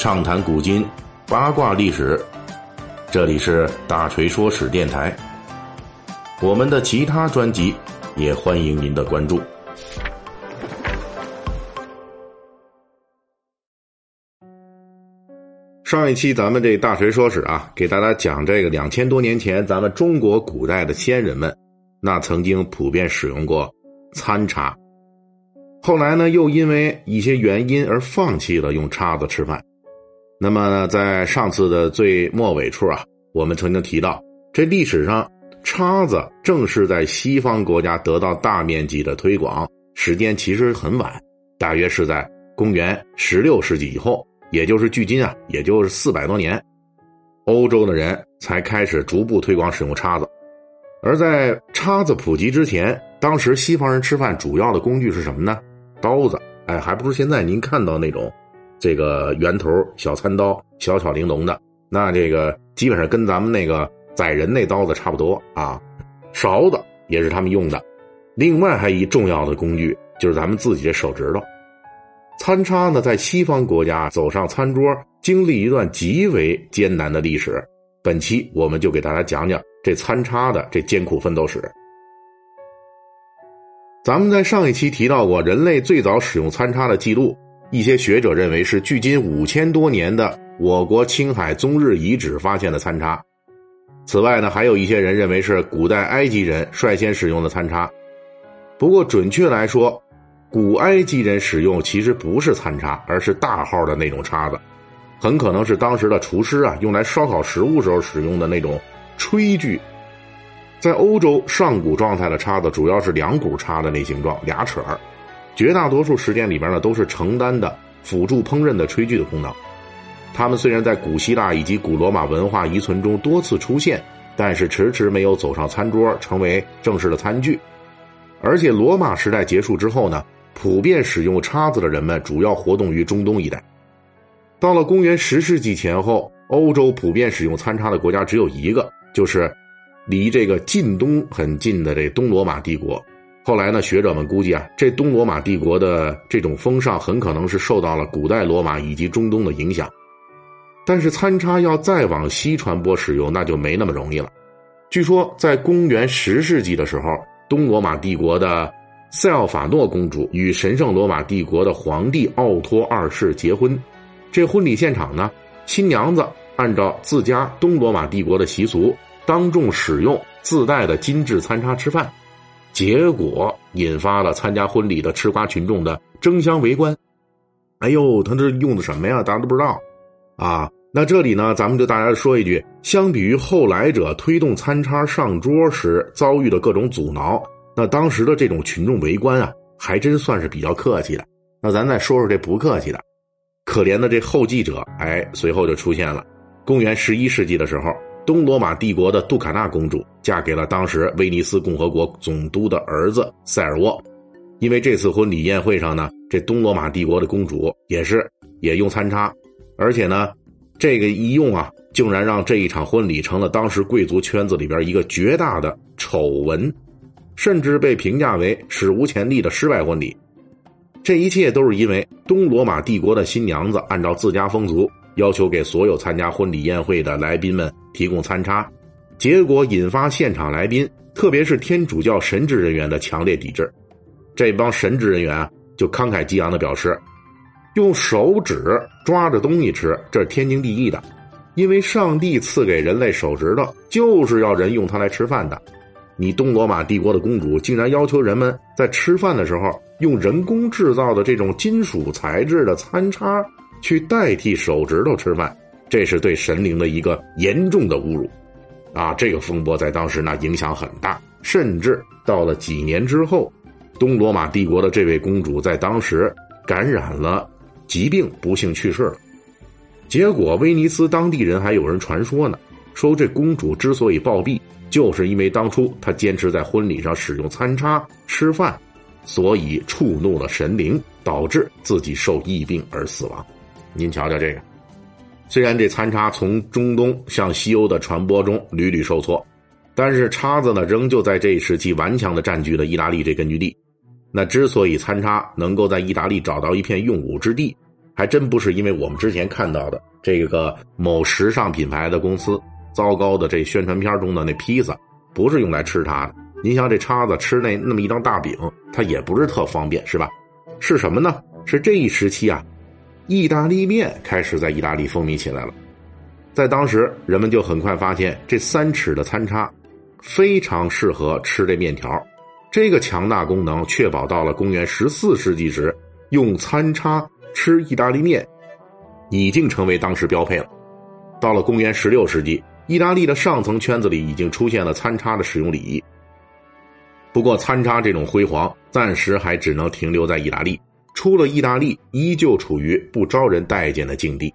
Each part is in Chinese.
畅谈古今，八卦历史。这里是大锤说史电台。我们的其他专辑也欢迎您的关注。上一期咱们这大锤说史啊，给大家讲这个两千多年前咱们中国古代的先人们，那曾经普遍使用过餐叉。后来呢，又因为一些原因而放弃了用叉子吃饭。那么，在上次的最末尾处啊，我们曾经提到，这历史上叉子正是在西方国家得到大面积的推广，时间其实很晚，大约是在公元十六世纪以后，也就是距今啊，也就是四百多年，欧洲的人才开始逐步推广使用叉子。而在叉子普及之前，当时西方人吃饭主要的工具是什么呢？刀子，哎，还不如现在您看到那种，这个圆头小餐刀，小巧玲珑的，那这个基本上跟咱们那个宰人那刀子差不多啊。勺子也是他们用的，另外还一重要的工具就是咱们自己的手指头。餐叉呢，在西方国家走上餐桌，经历一段极为艰难的历史。本期我们就给大家讲讲这餐叉的这艰苦奋斗史。咱们在上一期提到过，人类最早使用餐叉的记录，一些学者认为是距今五千多年的我国青海宗日遗址发现的餐叉。此外呢，还有一些人认为是古代埃及人率先使用的餐叉。不过，准确来说，古埃及人使用其实不是餐叉，而是大号的那种叉子，很可能是当时的厨师啊用来烧烤食物时候使用的那种炊具。在欧洲，上古状态的叉子主要是两股叉的那形状，俩齿儿，绝大多数时间里边呢都是承担的辅助烹饪的炊具的功能。它们虽然在古希腊以及古罗马文化遗存中多次出现，但是迟迟没有走上餐桌成为正式的餐具。而且罗马时代结束之后呢，普遍使用叉子的人们主要活动于中东一带。到了公元十世纪前后，欧洲普遍使用餐叉的国家只有一个，就是。离这个近东很近的这东罗马帝国，后来呢，学者们估计啊，这东罗马帝国的这种风尚很可能是受到了古代罗马以及中东的影响。但是餐叉要再往西传播使用，那就没那么容易了。据说在公元十世纪的时候，东罗马帝国的塞奥法诺公主与神圣罗马帝国的皇帝奥托二世结婚，这婚礼现场呢，新娘子按照自家东罗马帝国的习俗。当众使用自带的金质餐叉吃饭，结果引发了参加婚礼的吃瓜群众的争相围观。哎呦，他这用的什么呀？大家都不知道啊。那这里呢，咱们就大家说一句：相比于后来者推动餐叉上桌时遭遇的各种阻挠，那当时的这种群众围观啊，还真算是比较客气的。那咱再说说这不客气的，可怜的这后继者，哎，随后就出现了。公元十一世纪的时候。东罗马帝国的杜卡纳公主嫁给了当时威尼斯共和国总督的儿子塞尔沃，因为这次婚礼宴会上呢，这东罗马帝国的公主也是也用餐叉，而且呢，这个一用啊，竟然让这一场婚礼成了当时贵族圈子里边一个绝大的丑闻，甚至被评价为史无前例的失败婚礼。这一切都是因为东罗马帝国的新娘子按照自家风俗。要求给所有参加婚礼宴会的来宾们提供餐叉，结果引发现场来宾，特别是天主教神职人员的强烈抵制。这帮神职人员啊，就慷慨激昂的表示，用手指抓着东西吃，这是天经地义的，因为上帝赐给人类手指头，就是要人用它来吃饭的。你东罗马帝国的公主竟然要求人们在吃饭的时候用人工制造的这种金属材质的餐叉。去代替手指头吃饭，这是对神灵的一个严重的侮辱，啊！这个风波在当时呢影响很大，甚至到了几年之后，东罗马帝国的这位公主在当时感染了疾病，不幸去世了。结果威尼斯当地人还有人传说呢，说这公主之所以暴毙，就是因为当初她坚持在婚礼上使用餐叉吃饭，所以触怒了神灵，导致自己受疫病而死亡。您瞧瞧这个，虽然这餐叉从中东向西欧的传播中屡屡受挫，但是叉子呢，仍旧在这一时期顽强的占据了意大利这根据地。那之所以餐叉能够在意大利找到一片用武之地，还真不是因为我们之前看到的这个某时尚品牌的公司糟糕的这宣传片中的那披萨，不是用来吃它的。您像这叉子吃那那么一张大饼，它也不是特方便，是吧？是什么呢？是这一时期啊，意大利面开始在意大利风靡起来了。在当时，人们就很快发现这三尺的餐叉非常适合吃这面条。这个强大功能确保到了公元十四世纪时，用餐叉吃意大利面已经成为当时标配了。到了公元十六世纪，意大利的上层圈子里已经出现了餐叉的使用礼仪。不过，餐叉这种辉煌暂时还只能停留在意大利，出了意大利依旧处于不招人待见的境地。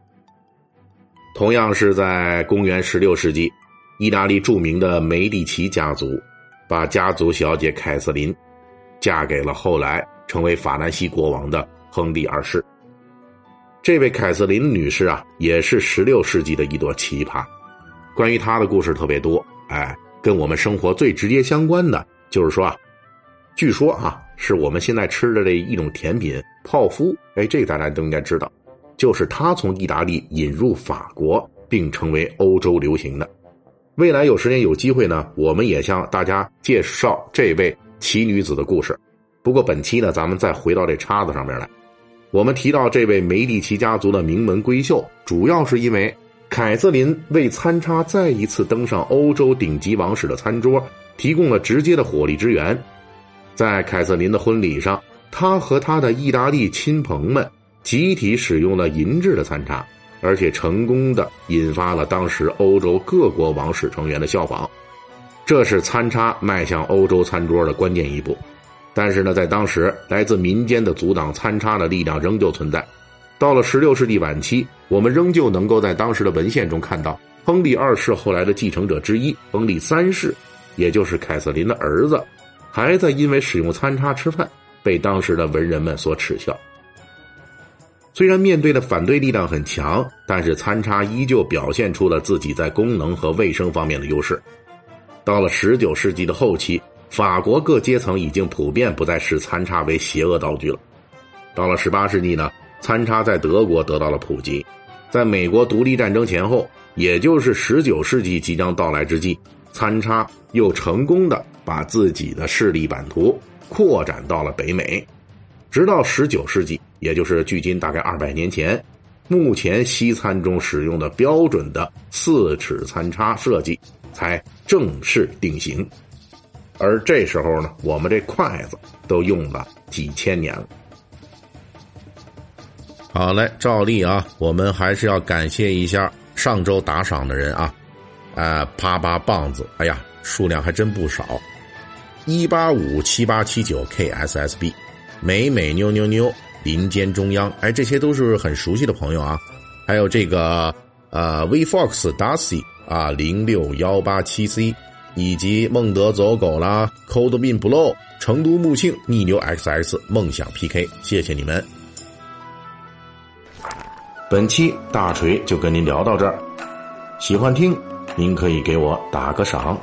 同样是在公元十六世纪，意大利著名的梅第奇家族。把家族小姐凯瑟琳嫁给了后来成为法兰西国王的亨利二世。这位凯瑟琳女士啊，也是十六世纪的一朵奇葩。关于她的故事特别多，哎，跟我们生活最直接相关的，就是说啊，据说啊，是我们现在吃的这一种甜品泡芙，哎，这个大家都应该知道，就是它从意大利引入法国，并成为欧洲流行的。未来有时间有机会呢，我们也向大家介绍这位奇女子的故事。不过本期呢，咱们再回到这叉子上面来。我们提到这位梅第奇家族的名门闺秀，主要是因为凯瑟琳为餐叉再一次登上欧洲顶级王室的餐桌提供了直接的火力支援。在凯瑟琳的婚礼上，她和她的意大利亲朋们集体使用了银质的餐叉。而且成功的引发了当时欧洲各国王室成员的效仿，这是餐叉迈向欧洲餐桌的关键一步。但是呢，在当时来自民间的阻挡餐叉的力量仍旧存在。到了16世纪晚期，我们仍旧能够在当时的文献中看到，亨利二世后来的继承者之一亨利三世，也就是凯瑟琳的儿子，还在因为使用餐叉吃饭，被当时的文人们所耻笑。虽然面对的反对力量很强，但是餐叉依旧表现出了自己在功能和卫生方面的优势。到了十九世纪的后期，法国各阶层已经普遍不再视餐叉为邪恶道具了。到了十八世纪呢，餐叉在德国得到了普及，在美国独立战争前后，也就是十九世纪即将到来之际，餐叉又成功的把自己的势力版图扩展到了北美。直到十九世纪，也就是距今大概二百年前，目前西餐中使用的标准的四尺餐叉设计才正式定型。而这时候呢，我们这筷子都用了几千年了。好嘞，照例啊，我们还是要感谢一下上周打赏的人啊，啊，啪啪棒子，哎呀，数量还真不少，一八五七八七九 KSSB。美美妞妞妞，林间中央，哎，这些都是很熟悉的朋友啊。还有这个呃，V Fox Darcy 啊，零六幺八七 C，以及孟德走狗啦，Cold Bean Blow，成都木庆，逆流 XX，梦想 PK，谢谢你们。本期大锤就跟您聊到这儿，喜欢听您可以给我打个赏。